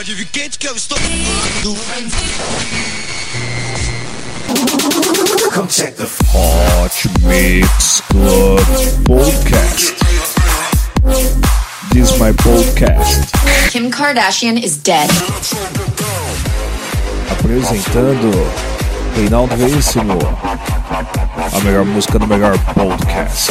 pode vir quente que eu estou. Come check the Hot Mix Club Podcast. This is my podcast. Kim Kardashian is dead. Apresentando Reinaldo Veríssimo. A melhor música do melhor podcast.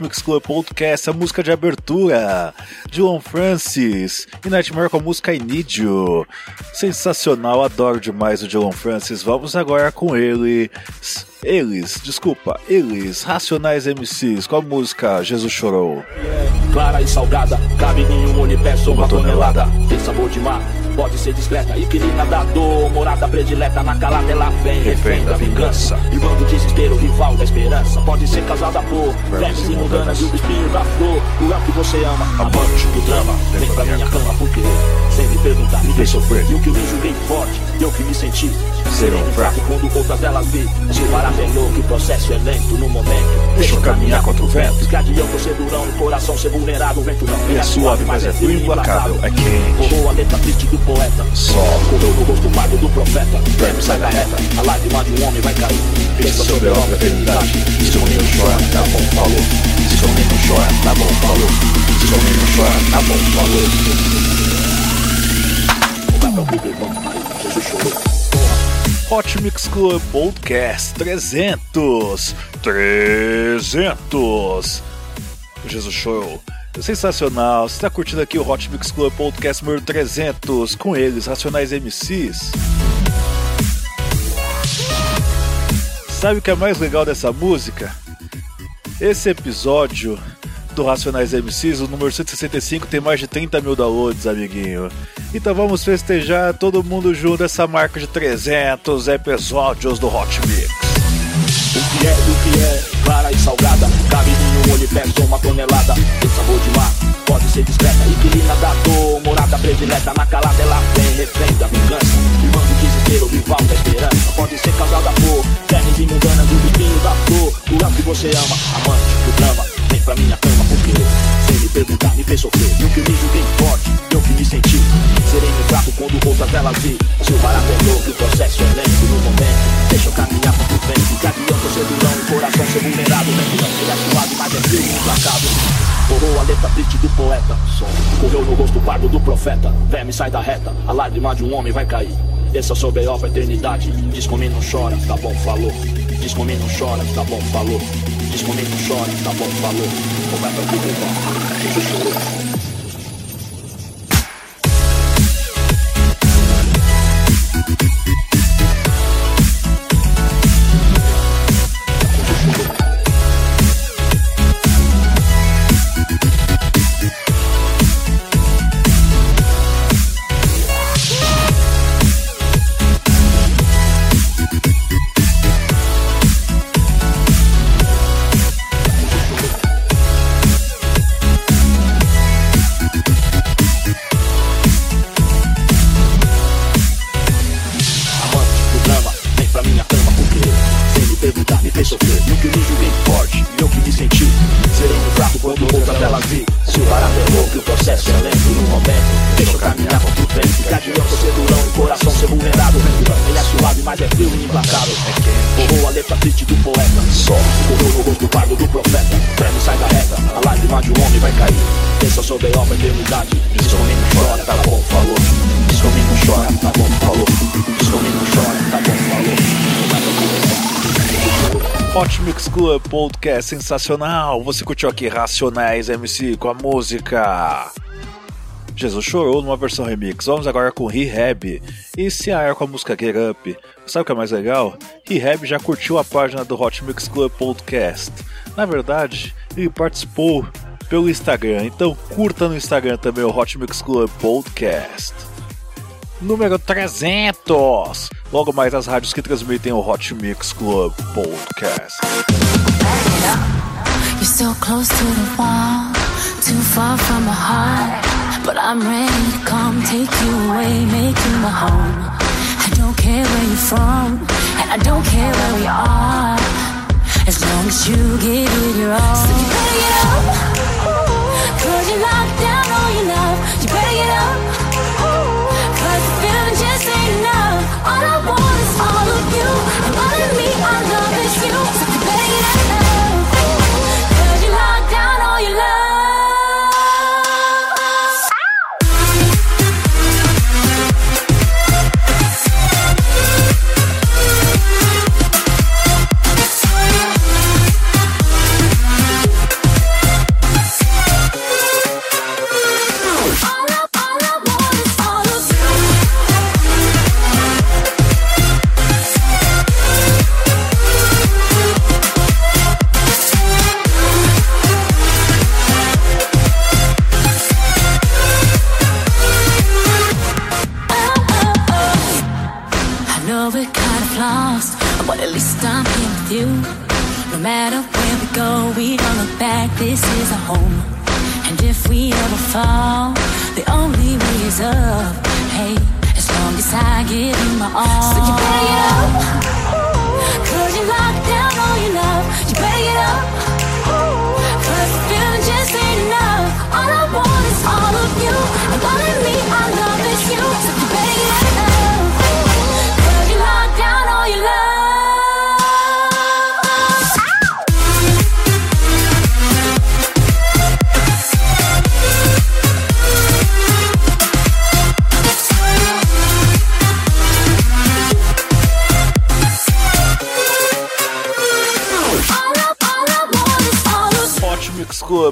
Mix Club Podcast a música de abertura de John Francis e Nightmare com a música I Need You. Sensacional, adoro demais o John Francis. Vamos agora com eles. Eles, desculpa, eles, Racionais MCs, com a música Jesus Chorou. Clara e salgada, cabe em um universo uma tonelada. Tem sabor de mar, pode ser discreta. E que nadador, morada predileta na calada ela vem. Refém da vingança. Irmão do desespero, rival da esperança. Pode ser causada por vermes e mundanas e o espinho da flor. O é que você ama, amante do drama. Vem pra minha cama porque sem me perguntar, me fez sofrer. E o que eu me julguei forte, eu que me senti. Sereno e fraco quando outras delas vi. Se parar é louco, o processo é lento no momento. Deixa eu caminhar contra o vento. Escadião, você durão, no coração ser vulnerável, o vento não É suave, mas é frio e implacável, é quente. Corrou a letra triste do poeta. Só. Correu no rosto magro do profeta. Verme sai da reta. A lágrima de um homem vai cair. Pensa sobre a obra eternidade. Se o menino chora, tá bom, falou. Se o menino chora, tá bom, falou. Se o menino chora, tá bom, falou. Irmão. Jesus chorou. Hot Mix Club Podcast 300. 300. Jesus Show. Sensacional. Você está curtindo aqui o Hot Mix Club Podcast número 300 com eles, Racionais MCs. Sabe o que é mais legal dessa música? Esse episódio do Racionais MCs, o número 165, tem mais de 30 mil downloads, amiguinho. Então vamos festejar todo mundo junto essa marca de 300 episódios do Hot Mix. O que é, o que é, clara e salgada Cabe em um olho e pesa uma tonelada. Tem sabor de mar, pode ser discreta. Inquilina da dor, morada predileta Na calada ela vem, refém da vingança. Irmão do desespero, rival da esperança. Pode ser causada por vermes imundanas Do espinho da flor, do lado que você ama Amante do drama, vem pra minha cama Porque sem me perguntar, me fez sofrer. E o que me julguei forte, eu que me senti. Serei me fraco quando outras elas vi. Se o barato é louco, o processo é lento No momento, deixa eu caminhar pra frente Gavião, torcedurão, coração ser vulnerável Vem não, é suave, mas é frio e implacável. Corrou a letra triste do poeta. Som. Correu no rosto pardo do profeta. Verme sai da reta, a lágrima de um homem vai cair. Esse é sobre a eternidade. Diz comigo não chora, tá bom, falou. Diz comigo não chora, tá bom, falou Comigo não chora, tá bom, falou. Ou vai pra vida igual, Jesus chorou sensacional. Você curtiu aqui Racionais MC com a música Jesus Chorou numa versão remix. Vamos agora com Rehab e Ciar com a música Get Up. Sabe o que é mais legal? Rehab já curtiu a página do Hot Mix Club Podcast. Na verdade, ele participou pelo Instagram. Então curta no Instagram também o Hot Mix Club Podcast. Número 300! Logo mais as rádios que transmitem o Hot Mix Club Podcast. You're so close to the wall, too far from my heart. But I'm ready to come, take you away, make you my home. I don't care where you're from, and I don't care where we are. As long as you give it your all. So you better get up, cause you locked down all your love. You better get up, cause the feeling just ain't enough. All I want is all of you, and all of me I love is you. This is a home. And if we ever fall, the only way is up. Hey, as long as I give you my all. So you better get up. Cause you locked down all your love. You better get up.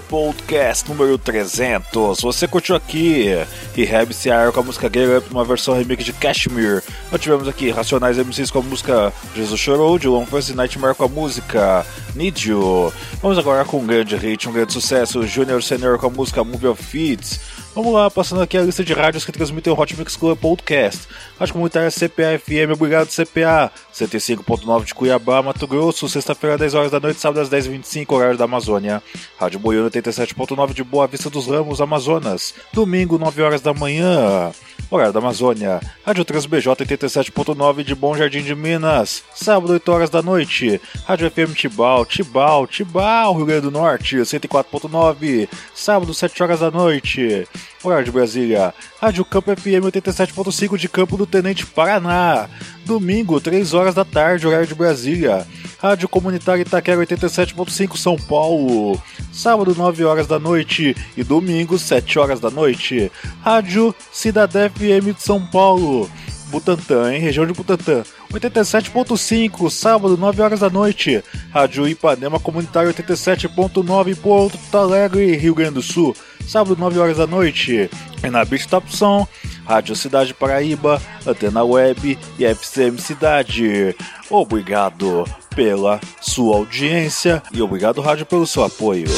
Podcast número 300. Você curtiu aqui Rehab CR com a música Get Up, uma versão remix de Cashmere. Nós tivemos aqui Racionais MCs com a música Jesus Chorou, de Long Fancy Nightmare com a música Need You. Vamos agora com um grande hit, um grande sucesso, Junior Senior com a música Movie of Feeds. Vamos lá, passando aqui a lista de rádios que transmitem o Hot Mix Club Podcast. Rádio Comunitária CPA FM, obrigado CPA. 105.9 de Cuiabá, Mato Grosso, sexta-feira, 10 horas da noite, sábado às 10h25, horário da Amazônia. Rádio Boiano 87.9 de Boa Vista dos Ramos, Amazonas. Domingo, 9 horas da manhã, horário da Amazônia. Rádio TransBJ 87.9 de Bom Jardim de Minas. Sábado, 8 horas da noite. Rádio FM Tibau, Tibau, Tibau, Rio Grande do Norte, 104.9. Sábado, 7 horas da noite. Horário de Brasília. Rádio Campo FM 87.5 de Campo do Tenente Paraná. Domingo, 3 horas da tarde, horário de Brasília. Rádio Comunitária Itaquera 87.5 São Paulo. Sábado, 9 horas da noite e domingo, 7 horas da noite. Rádio Cidadé FM de São Paulo. Butantã, em região de Butantã. 87.5, sábado, 9 horas da noite. Rádio Ipanema Comunitário 87.9, Porto Alegre, Rio Grande do Sul. Sábado, 9 horas da noite. E na Beach Top Som, Rádio Cidade Paraíba, Antena Web e FCM Cidade. Obrigado pela sua audiência e obrigado, Rádio, pelo seu apoio.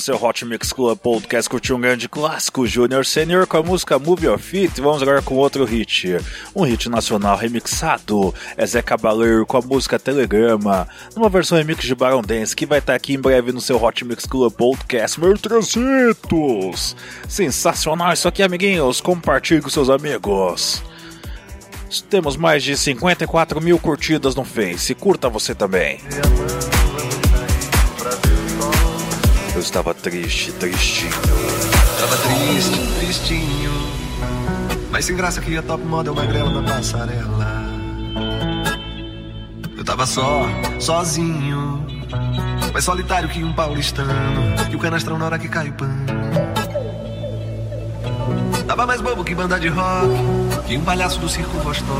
Seu Hot Mix Club Podcast curtiu um grande clássico Junior Senior com a música Move Your Feet. Vamos agora com outro hit, um hit nacional remixado. É Zé Cabaleiro com a música Telegrama, numa versão remix de Baron Dance que vai estar aqui em breve no seu Hot Mix Club Podcast. Meu 300! Sensacional isso aqui, amiguinhos. Compartilhe com seus amigos. Temos mais de 54 mil curtidas no Face. Curta você também. Eu estava triste, tristinho. Tava triste, tristinho. Mas sem graça que a top model magrela na passarela. Eu tava só, sozinho. Mais solitário que um paulistano. E o canastrão na hora que cai o pano. Tava mais bobo que banda de rock. Que um palhaço do circo Vostok.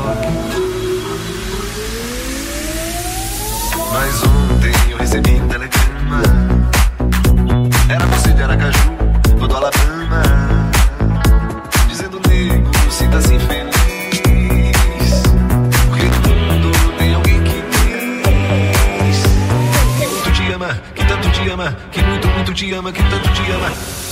Mas ontem eu recebi um telegrama. Era você de Aracaju, todo Alabama. Dizendo, nego, sinta-se feliz. Porque no mundo tem alguém que diz que muito te ama, que tanto te ama, que muito, muito te ama, que tanto te ama.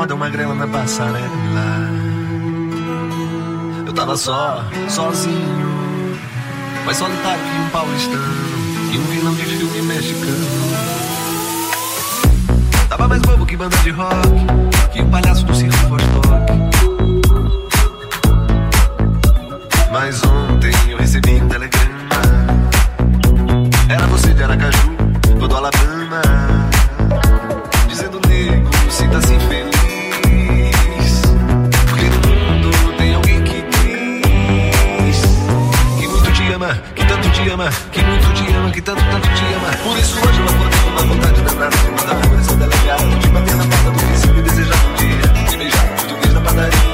Moda uma na passarela. Eu tava só, sozinho. Mais solitário que um paulistano. E um vilão de filme mexicano. Tava mais bobo que banda de rock. Que um palhaço do circo Vostok. Mas ontem eu recebi um telegrama. Era você de Aracaju, ama, que tanto, tanto te ama. Por isso hoje eu acordei com uma vontade danada de mandar flores ao delegado, de bater na porta do vizinho e desejar um dia, de beijar o português na padaria.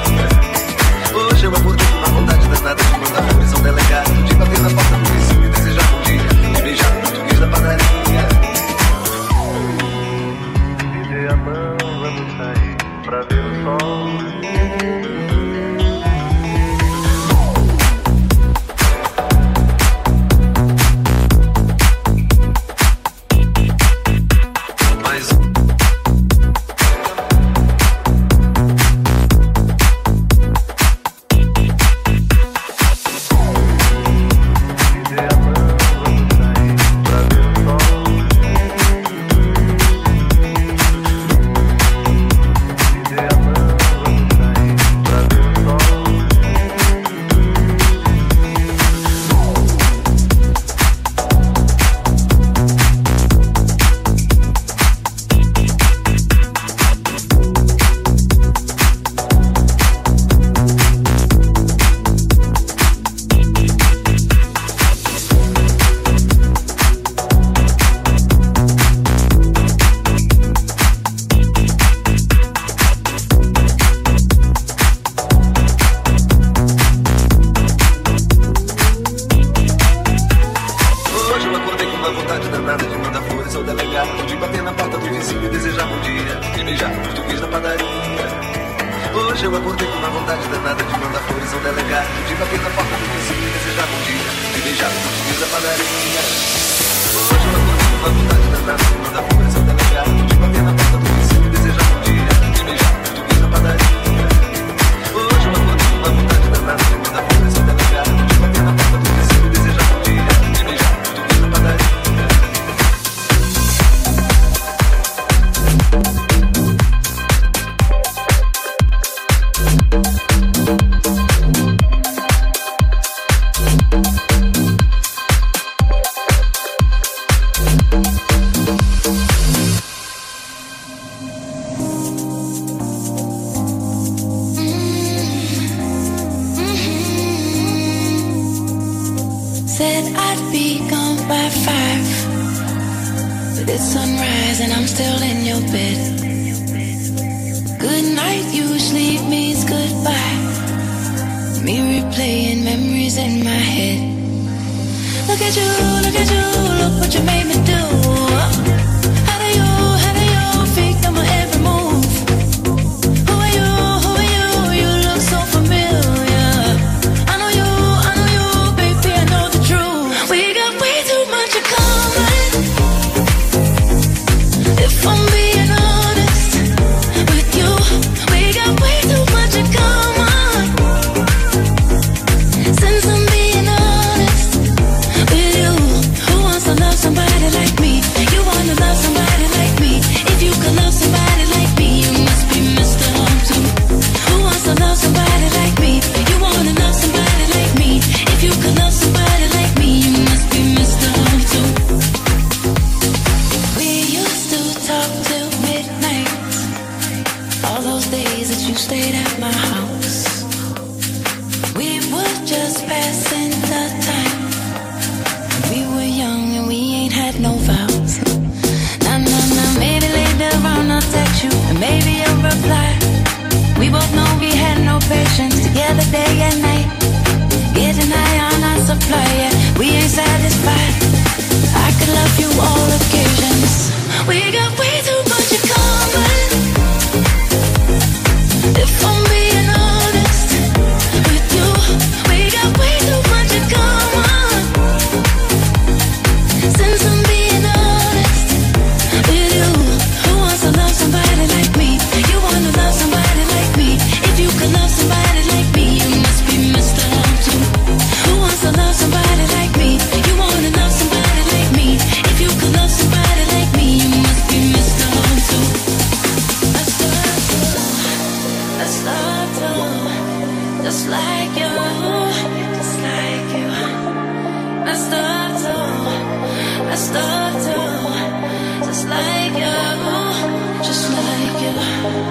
stuck to, just like you, just like you.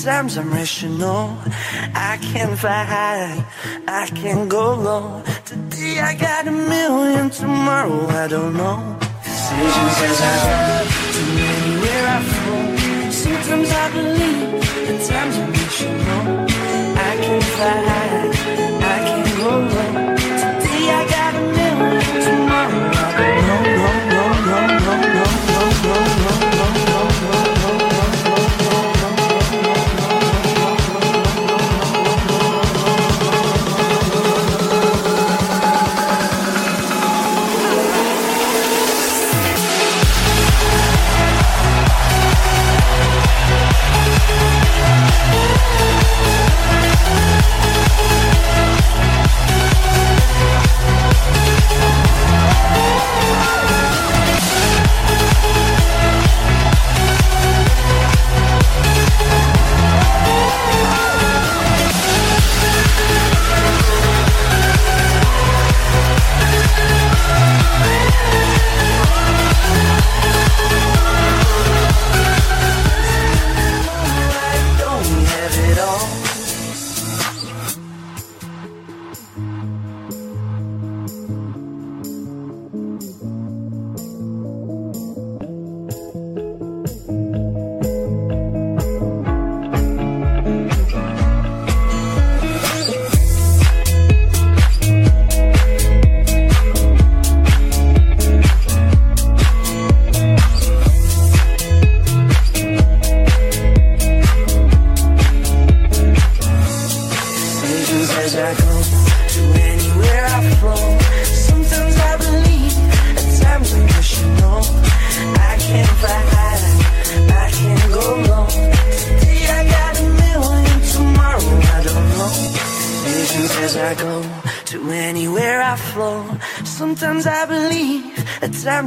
Sometimes I'm rational. I can fly high, I can go low. Today I got a million, tomorrow I don't know. Decisions as I go, to many where I fall. Sometimes I believe, at times I'm rational. I can fly high, I can go low. Today I got a million, tomorrow I don't know. No, no, no, no, no, no.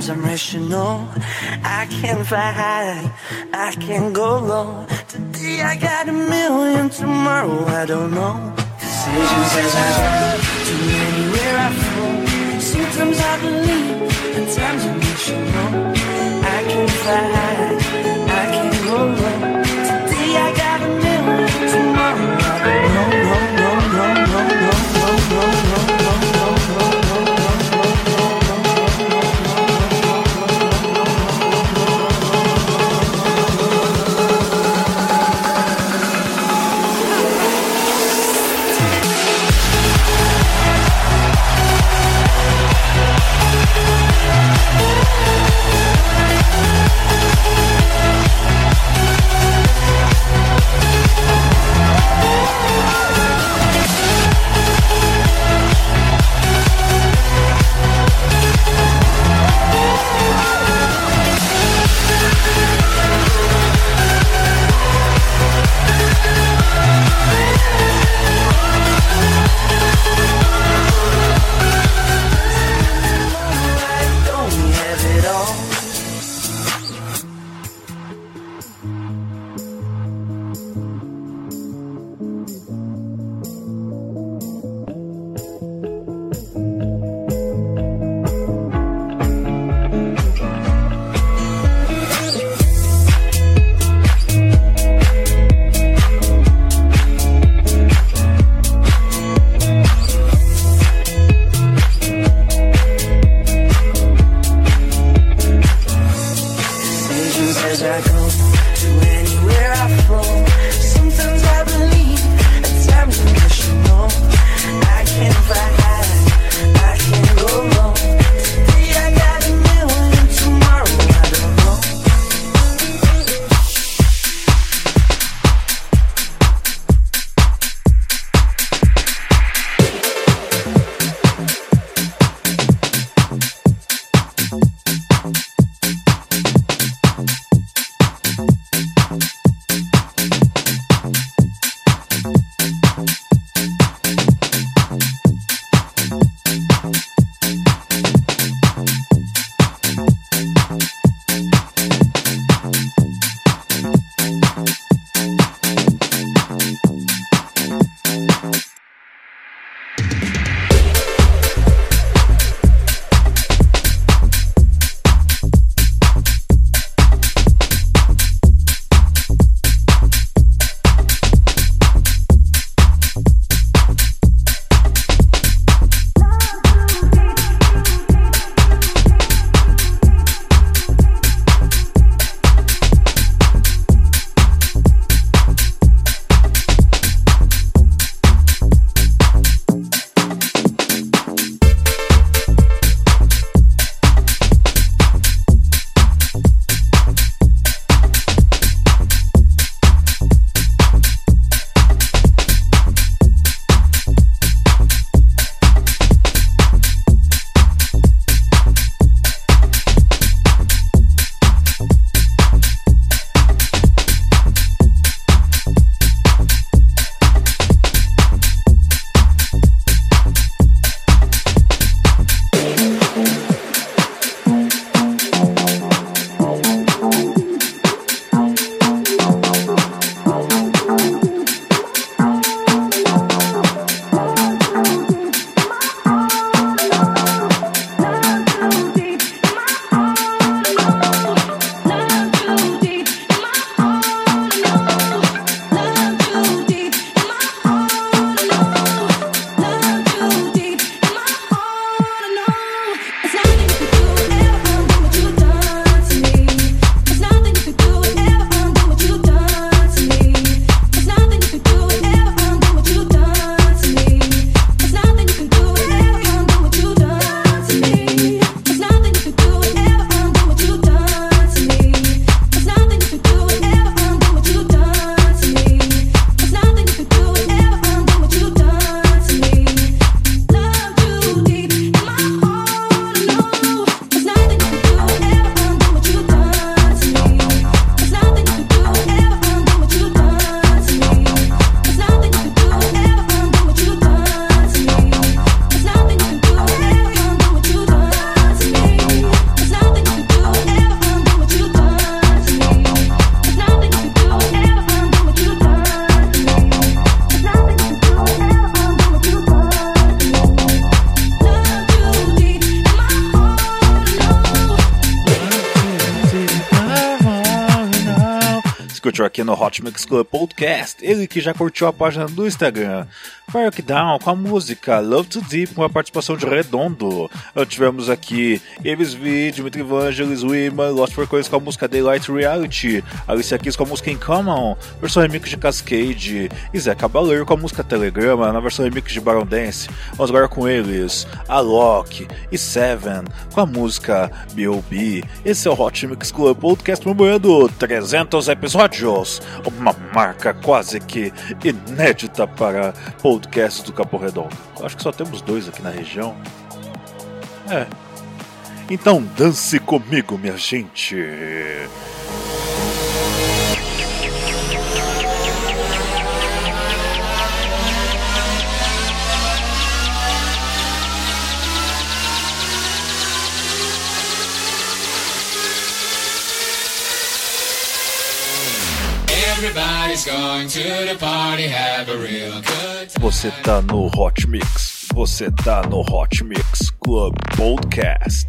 Sometimes I'm rational. I can fly high, I can go low. Hot Mix Club Podcast, ele que já curtiu a página do Instagram. Park Down com a música Love Too Deep com a participação de Redondo. Tivemos aqui Eves V, Dimitri Vangelis, Wiman, Lost for Coins com a música Daylight Reality, Alicia Keys com a música In Common, versão remix de Cascade, e Zé Cabaleiro com a música Telegrama na versão remix de Baron Dance. Vamos agora com eles, Alok e Seven com a música B.O.B. Esse é o Hot Mix Club Podcast comemorando 300 episódios, uma marca quase que inédita para podcasts do Capô Redondo. Acho que só temos dois aqui na região. É. Então dance comigo, minha gente. Você tá no Hot Mix. Você tá no Hot Mix Club Podcast.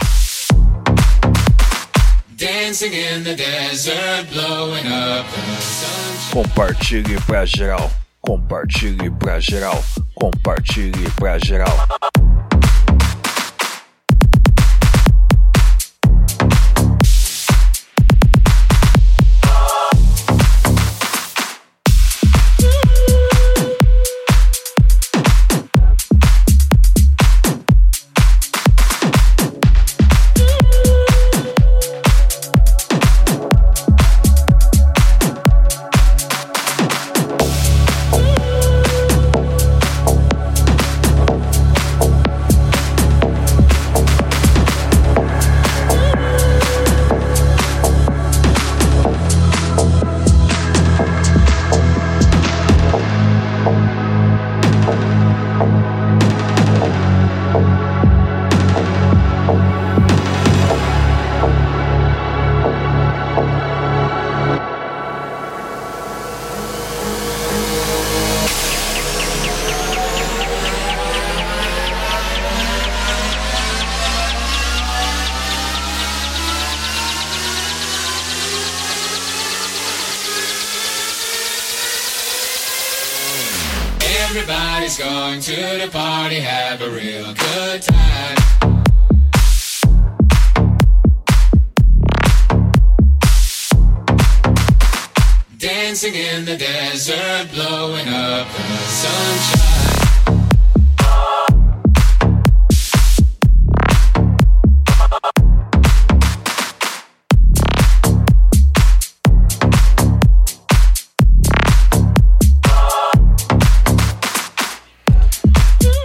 Dancing in the desert, blowing up the sunshine. Compartilhe pra geral. Compartilhe pra geral. Compartilhe pra geral.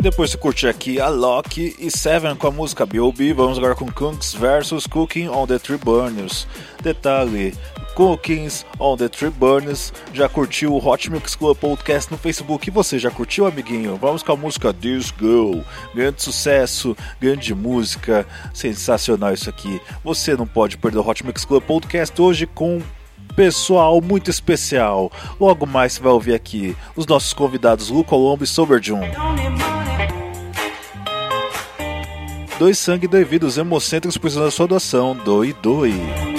Depois de curtir aqui a Loki e Seven com a música B.O.B., vamos agora com Kunks vs Cooking on the Tree Burners. Detalhe, Cookings on the Tree Burners já curtiu o Hot Mix Club Podcast no Facebook e você já curtiu, amiguinho? Vamos com a música This Girl, grande sucesso, grande música, sensacional isso aqui. Você não pode perder o Hot Mix Club Podcast hoje com pessoal muito especial. Logo mais você vai ouvir aqui os nossos convidados Lu Colombo e Sober Jun. Doe sangue devido, os hemocentros precisam da sua doação. Doe, doe.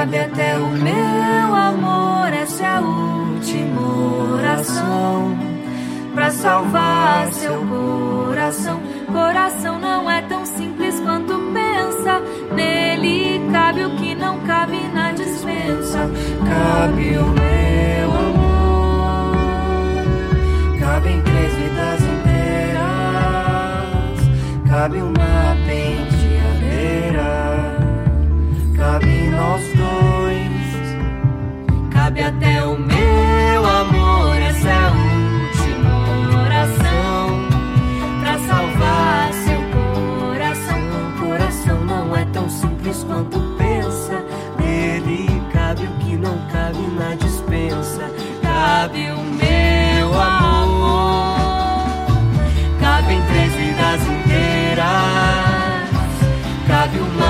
Cabe até o meu amor, essa é a última oração pra salvar seu coração. Coração não é tão simples quanto pensa. Nele cabe o que não cabe na dispensa. Cabe o meu amor, cabem três vidas inteiras, cabe uma Cabe até o meu amor, essa é a última oração pra salvar seu coração. Coração não é tão simples quanto pensa. Nele cabe o que não cabe na dispensa. Cabe o meu amor, Cabem três vidas inteiras, cabe uma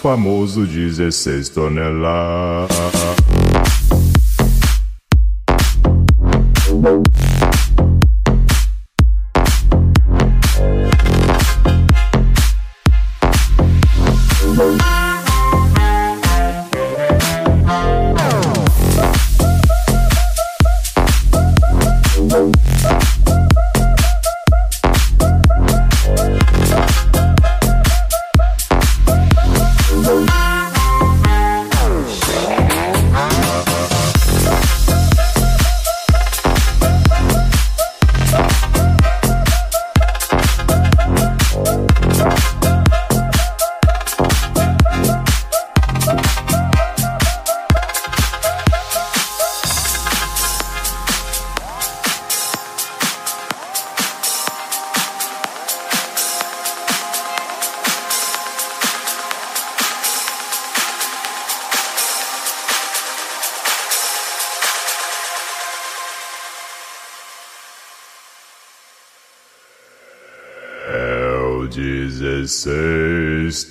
famoso 16 toneladas. 16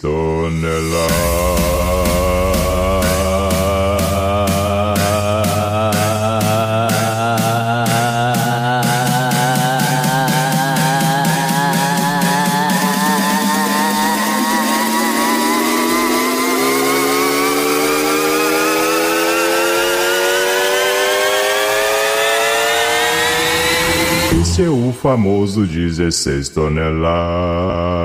Esse é o famoso 16 toneladas.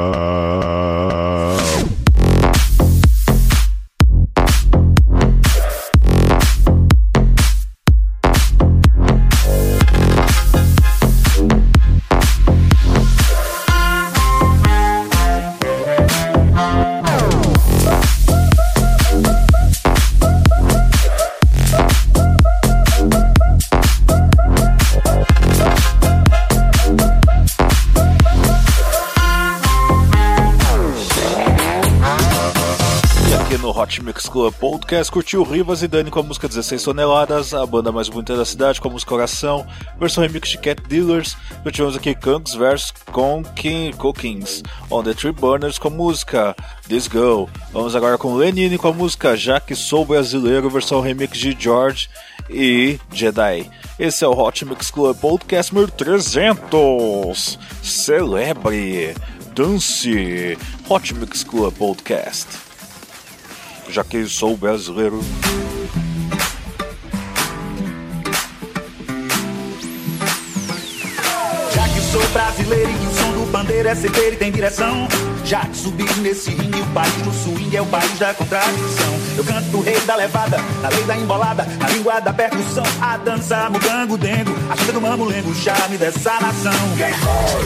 Podcast curtiu Rivas e Dani com a música 16 toneladas, a banda mais bonita da cidade com a música Coração, versão remix de Cat Dealers, e tivemos aqui Kunks vs Conking Cookings, On The Tree Burners com a música This Girl. Vamos agora com Lenine com a música Já Que Sou Brasileiro, versão remix de George e Jedi. Esse é o Hot Mix Club Podcast número 300. Celebre, dance, Hot Mix Club Podcast já que sou brasileiro. Já que sou brasileiro do bandeira é certeiro e tem direção. Já que subi nesse ringue, o país no swing é o país da contradição. Eu canto o rei da levada, na lei da embolada, na língua da percussão. A dança, mugango, dengo, a chega do mamulengo, o charme dessa nação.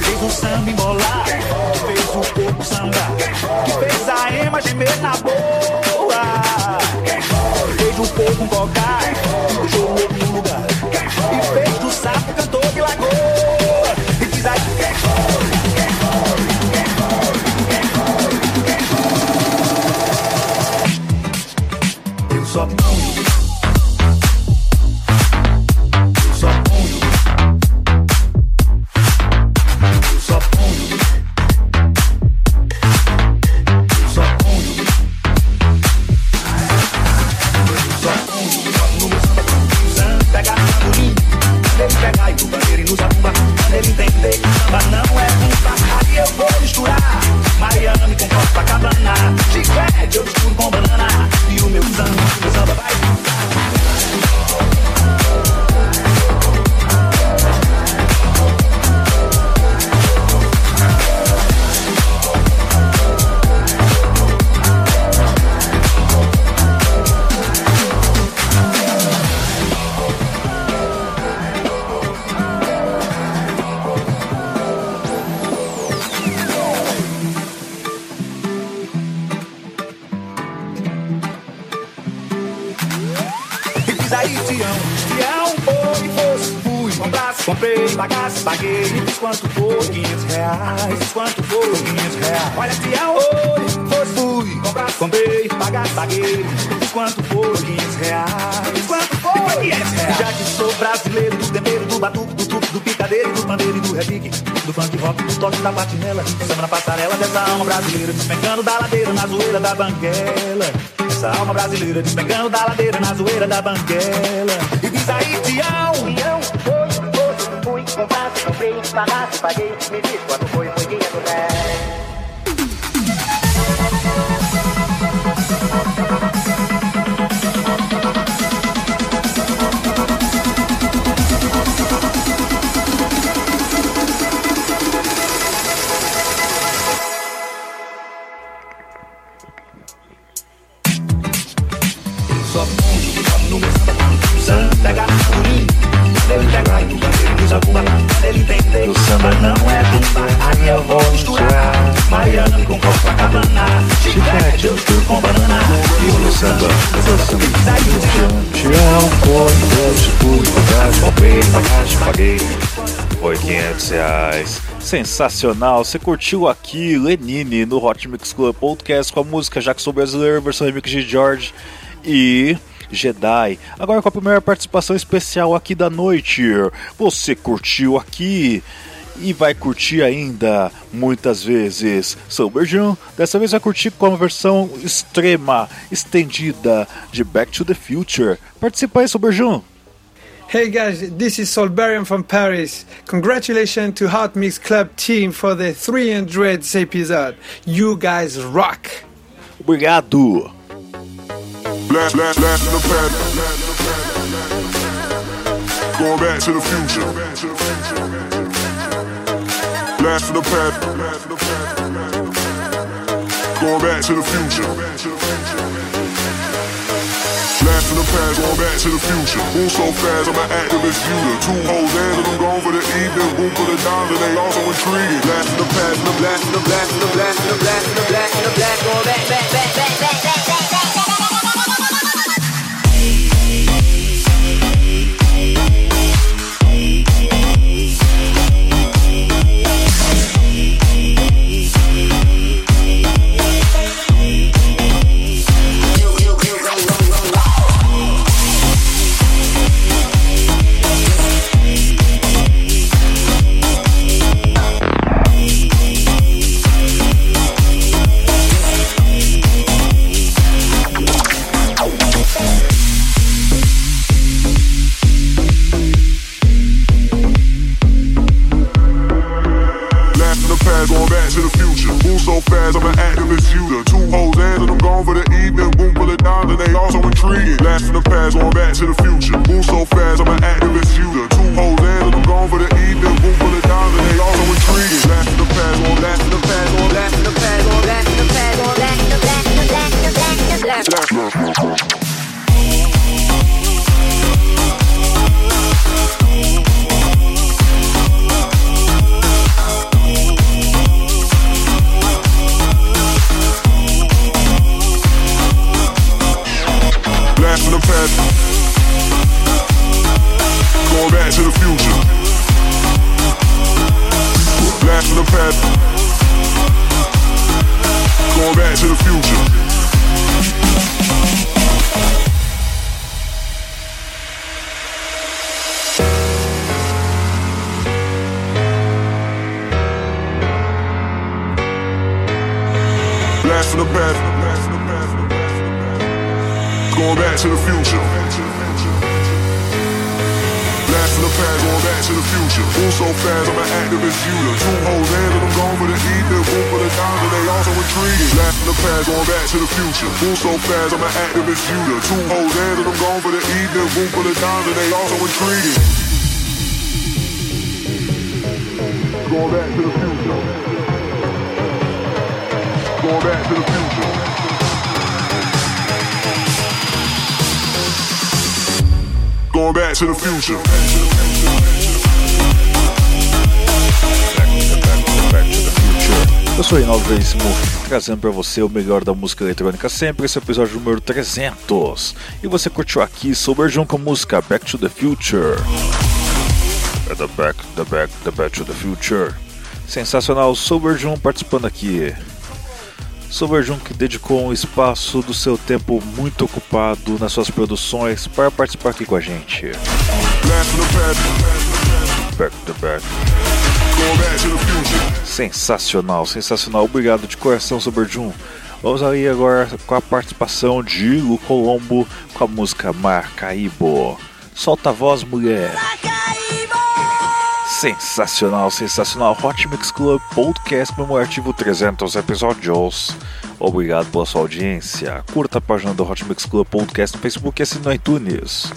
Fez o samba embolar, que fez o corpo sambar, que fez a ema gemer na boa. Fez o povo invocar, que deixou o outro no lugar. E fez do sapo cantor de lagoa. up quanto foi, 500 reais. Olha, Tião, foi, fosse, fui, comprasse, comprei, pagasse, paguei. Diz quanto foi, 500 reais. Diz quanto foi, 500 reais. Já que sou brasileiro, do tempero, do batuque, do truque, do picadeiro, do pandeiro e do repique. Do funk rock, do toque, da patinela. Samba na passarela dessa alma brasileira. Despencando da ladeira, na zoeira da banguela. Essa alma brasileira despencando da ladeira na zoeira da banguela. E diz aí, Tião! Tião, foi, foi, fui, comprasse, comprei, pagasse, paguei. Me diz quanto foi, foi 500 reais. Só Foi 500 reais. Sensacional, você curtiu aqui Lenine no Hot Mix Club Podcast com a música Já que sou brasileiro, versão remix de George e Jedi. Agora com a primeira participação especial aqui da noite. Você curtiu aqui e vai curtir ainda muitas vezes. Sou Berjão, dessa vez vai curtir com a versão extrema, estendida de Back to the Future. Participa aí, Sou Berjão. Hey guys, this is Solberian from Paris. Congratulations to Hot Mix Club team for the 300th episode. You guys rock! Obrigado! Blast, blast, blast in the past. Going back to the future. Blast from the past. Going back to the future. From the past, going back to the future. Move so fast, I'm an activist shooter. Two hoes and I'm gone for the evening. Boom for the diamond, they also intriguing. Blast the past, the blast, the blast, the blast, the blast, the blast, the blast, going back, back, back, back, back, back, back, Blast from the past. Going back to the future. Blast from the past, going back to the future. Move so fast, I'm an activist shooter. Two hoes and I'm gone for the evening. Boom for the diamond, they also intriguing. Blast from the past, going back to the future. Move so fast, I'm an activist shooter. Two hoes and I'm gone for the evening. Boom for the diamond, they also intriguing. Going back to the future. Going back to the future. Going back to the future. Back to the future. Eu sou o Reinaldo Veríssimo, trazendo pra você o melhor da música eletrônica sempre, esse é o episódio número 300. E você curtiu aqui Sober John com a música Back to the Future. É the Back, the Back, the Back to the Future. Sensacional, Sober John participando aqui. Sober John que dedicou um espaço do seu tempo muito ocupado nas suas produções para participar aqui com a gente. Back to back. Sensacional, sensacional. Obrigado de coração, Soberjun. Vamos aí agora com a participação de Lu Colombo com a música Marcaíbo. Solta a voz, mulher. Sensacional, sensacional. Hot Mix Club Podcast comemorativo 300 episódios. Obrigado pela sua audiência. Curta a página do Hot Mix Club Podcast no Facebook e assine no iTunes.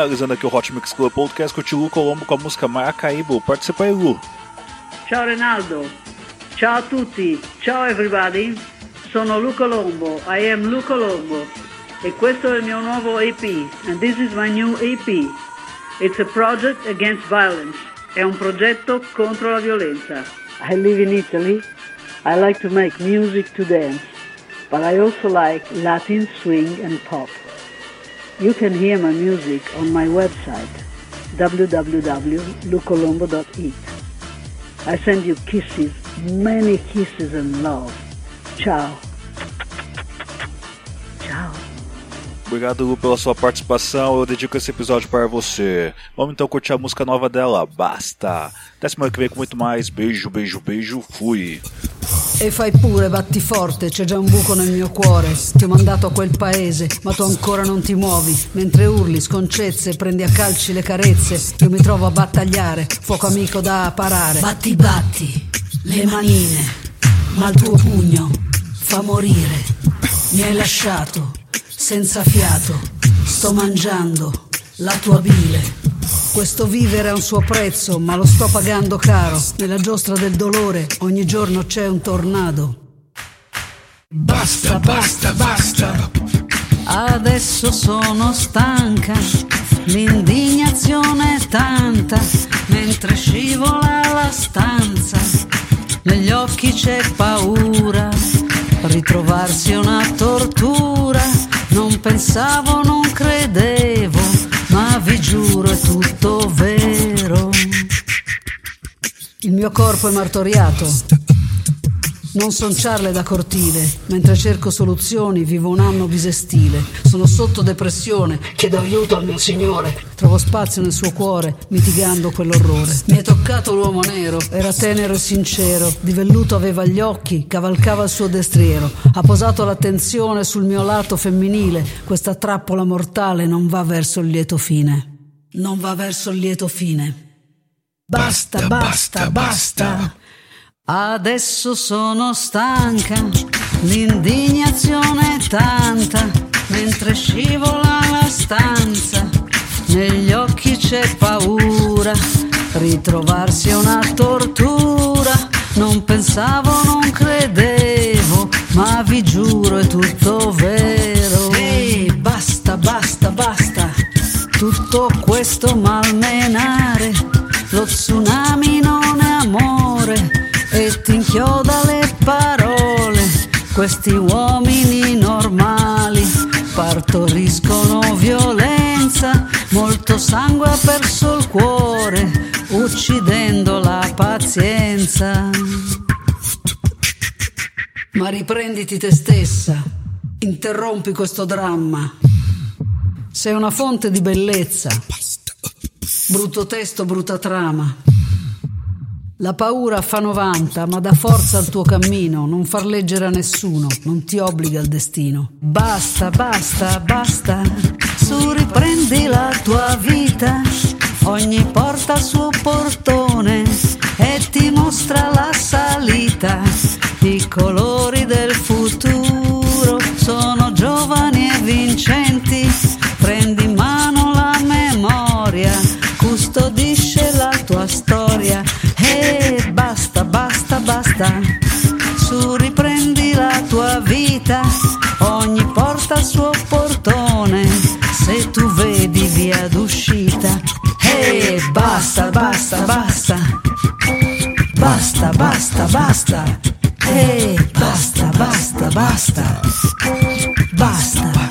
Finalizando aqui o Hot Mix Club Podcast com o Colombo com a música Maracaibo. Participa aí, Lu. Ciao Ronaldo, ciao a tutti, ciao everybody, sono Lu Colombo, I am Lu Colombo e questo è il mio nuovo EP and this is my new EP. It's a project against violence, è un progetto contro la violenza. I live in Italy, I like to make music to dance, but I also like Latin swing and pop. You can hear my music on my website www.lucolombo.it. I send you kisses, many kisses and love. Ciao. Obrigado, Lu, pela sua participação. Eu dedico esse episódio para você. Vamos então curtir a música nova dela, Basta. Até semana que vem com muito mais. Beijo, beijo, beijo. Fui. E fai pure, batti forte, c'è già un buco nel mio cuore. Ti ho mandato a quel paese, ma tu ancora non ti muovi. Mentre urli, sconcezze, prendi a calci le carezze. Io mi trovo a battagliare, fuoco amico da parare. Batti, batti, le manine, ma il tuo pugno fa morire. Mi hai lasciato, senza fiato, sto mangiando la tua bile. Questo vivere ha un suo prezzo, ma lo sto pagando caro. Nella giostra del dolore ogni giorno c'è un tornado. Basta, basta, basta. Adesso sono stanca, l'indignazione è tanta, mentre scivola la stanza, negli occhi c'è paura, ritrovarsi una tortura, non pensavo, non credevo, ma vi giuro è tutto vero. Il mio corpo è martoriato. Non son ciarle da cortile, mentre cerco soluzioni vivo un anno bisestile. Sono sotto depressione, chiedo aiuto al mio signore. Trovo spazio nel suo cuore, mitigando quell'orrore. Mi è toccato l'uomo nero, era tenero e sincero, di velluto aveva gli occhi, cavalcava il suo destriero. Ha posato l'attenzione sul mio lato femminile. Questa trappola mortale non va verso il lieto fine. Non va verso il lieto fine. Basta, basta, basta. Adesso sono stanca, l'indignazione è tanta, mentre scivola la stanza, negli occhi c'è paura, ritrovarsi è una tortura, non pensavo, non credevo, ma vi giuro è tutto vero. Ehi, basta, basta, basta, tutto questo malmenare, lo tsunami Questi uomini normali partoriscono violenza, molto sangue ha perso il cuore, uccidendo la pazienza. Ma riprenditi te stessa, interrompi questo dramma. Sei una fonte di bellezza. Brutto testo, brutta trama. La paura fa 90, ma dà forza al tuo cammino, non far leggere a nessuno, non ti obbliga al destino. Basta, basta, basta, su riprendi la tua vita, ogni porta il suo portone e ti mostra la salita. I colori del futuro sono giovani e vincenti, basta, basta. Su riprendi la tua vita, ogni porta il suo portone. Se tu vedi via d'uscita, e basta, basta, basta. Basta, basta, basta. E basta, basta, basta. Basta.